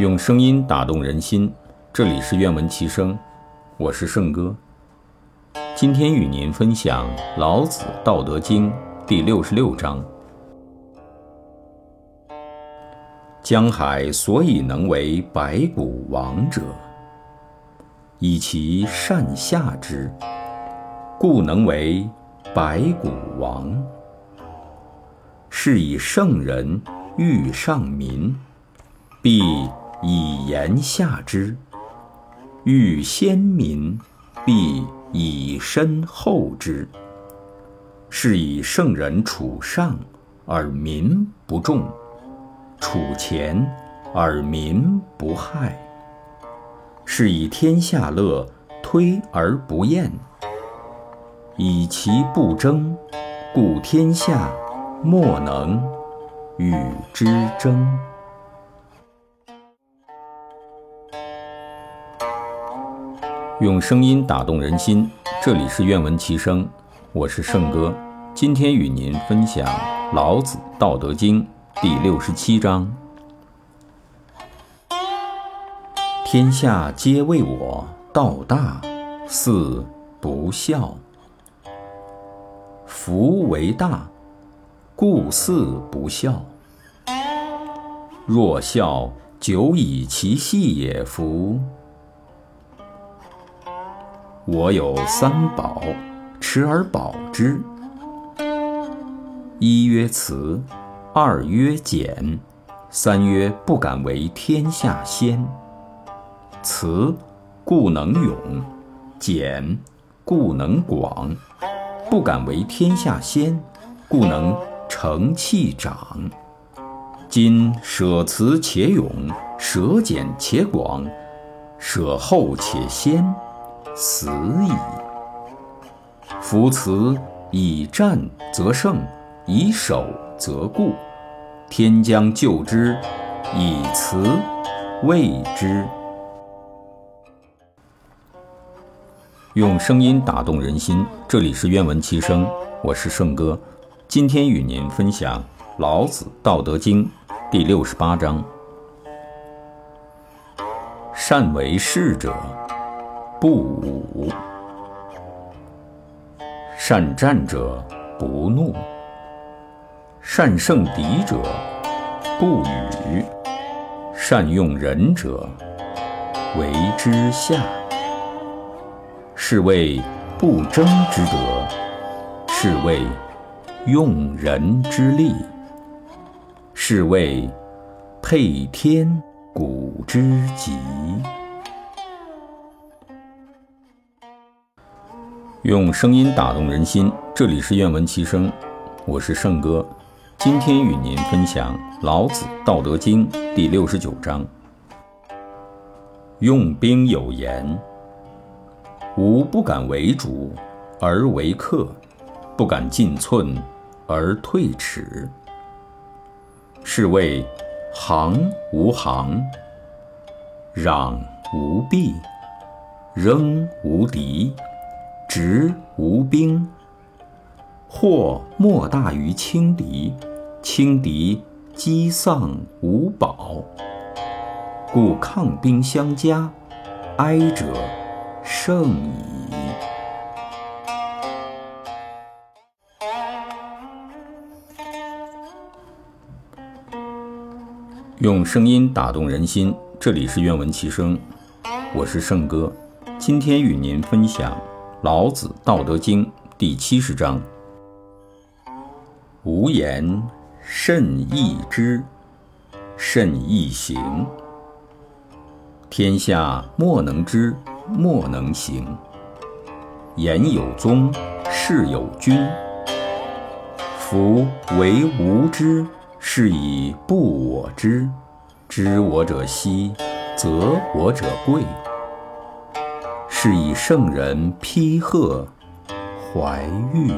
用声音打动人心，这里是愿闻其声，我是圣哥。今天与您分享《老子·道德经》第六十六章：江海所以能为百谷王者，以其善下之，故能为百谷王。是以圣人欲上民，必以言下之；欲先民，必以身后之。是以圣人处上而民不重，处前而民不害。是以天下乐，推而不厌；以其不争，故天下。莫能与之争。用声音打动人心，这里是愿闻其声，我是圣哥。今天与您分享《老子·道德经》第六十七章：天下皆谓我道大，似不孝。夫为大。故似不孝。若孝，久以其细也夫。我有三宝，持而保之。一曰慈，二曰俭，三曰不敢为天下先。慈，故能勇；俭，故能广；不敢为天下先，故能。成器长，今舍慈且勇，舍俭且广，舍后且先，死矣。夫辞以战则胜，以守则固。天将救之，以辞卫之。用声音打动人心，这里是愿闻其声，我是圣哥。今天与您分享《老子·道德经》第六十八章：善为士者，不武；善战者，不怒；善胜敌者，不语；善用人者，为之下。是谓不争之德，是谓。用人之力，是谓配天古之极。用声音打动人心，这里是愿闻其声，我是圣哥。今天与您分享《老子·道德经》第六十九章：用兵有言，吾不敢为主而为客。不敢进寸而退尺，是谓行无行，攘无弊，扔无敌，执无兵。祸莫大于轻敌，轻敌积丧无宝。故抗兵相加，哀者胜矣。用声音打动人心，这里是愿闻其声，我是圣哥。今天与您分享《老子·道德经》第七十章：无言甚易知，甚易行。天下莫能知，莫能行。言有宗，事有君。夫为无知。是以不我知，知我者希，则我者贵。是以圣人批贺，怀玉。